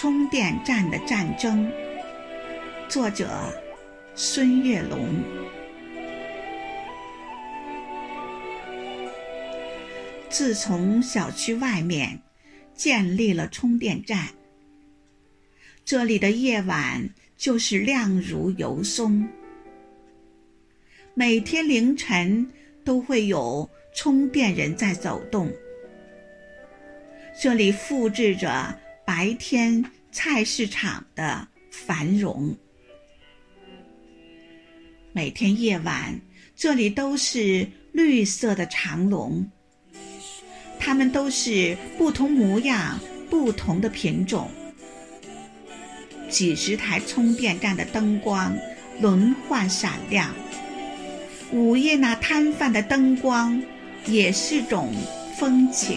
充电站的战争，作者孙月龙。自从小区外面建立了充电站，这里的夜晚就是亮如油松。每天凌晨都会有充电人在走动，这里复制着白天菜市场的繁荣。每天夜晚，这里都是绿色的长龙。它们都是不同模样、不同的品种。几十台充电站的灯光轮换闪亮，午夜那摊贩的灯光也是种风情。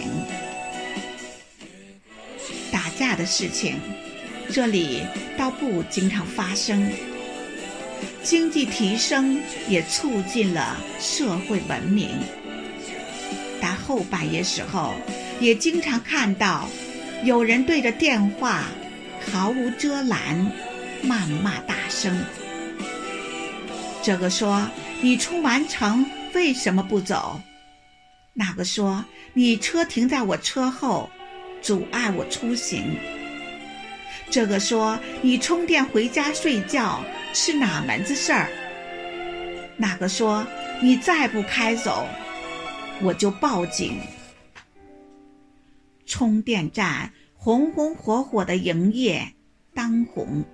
打架的事情，这里倒不经常发生。经济提升也促进了社会文明。但后半夜时候，也经常看到有人对着电话毫无遮拦谩骂大声。这个说：“你出完城为什么不走？”那个说：“你车停在我车后，阻碍我出行。”这个说：“你充电回家睡觉是哪门子事儿？”那个说：“你再不开走。”我就报警。充电站红红火火的营业当红，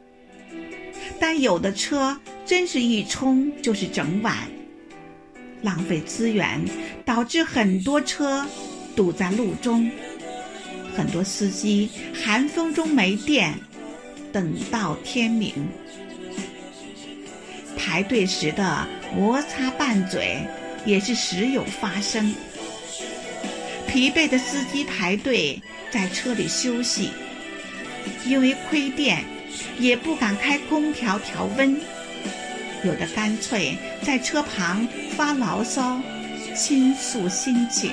但有的车真是一充就是整晚，浪费资源，导致很多车堵在路中，很多司机寒风中没电，等到天明，排队时的摩擦拌嘴。也是时有发生。疲惫的司机排队在车里休息，因为亏电，也不敢开空调调温。有的干脆在车旁发牢骚，倾诉心情。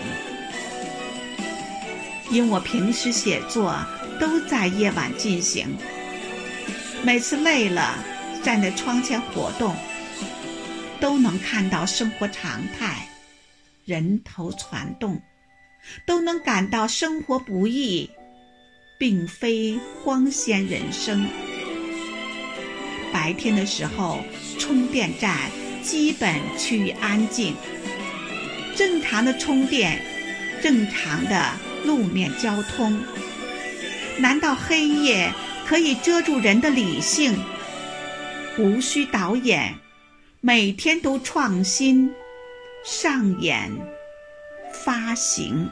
因我平时写作都在夜晚进行，每次累了，站在窗前活动。都能看到生活常态，人头攒动，都能感到生活不易，并非光鲜人生。白天的时候，充电站基本趋于安静，正常的充电，正常的路面交通。难道黑夜可以遮住人的理性？无需导演。每天都创新、上演、发行。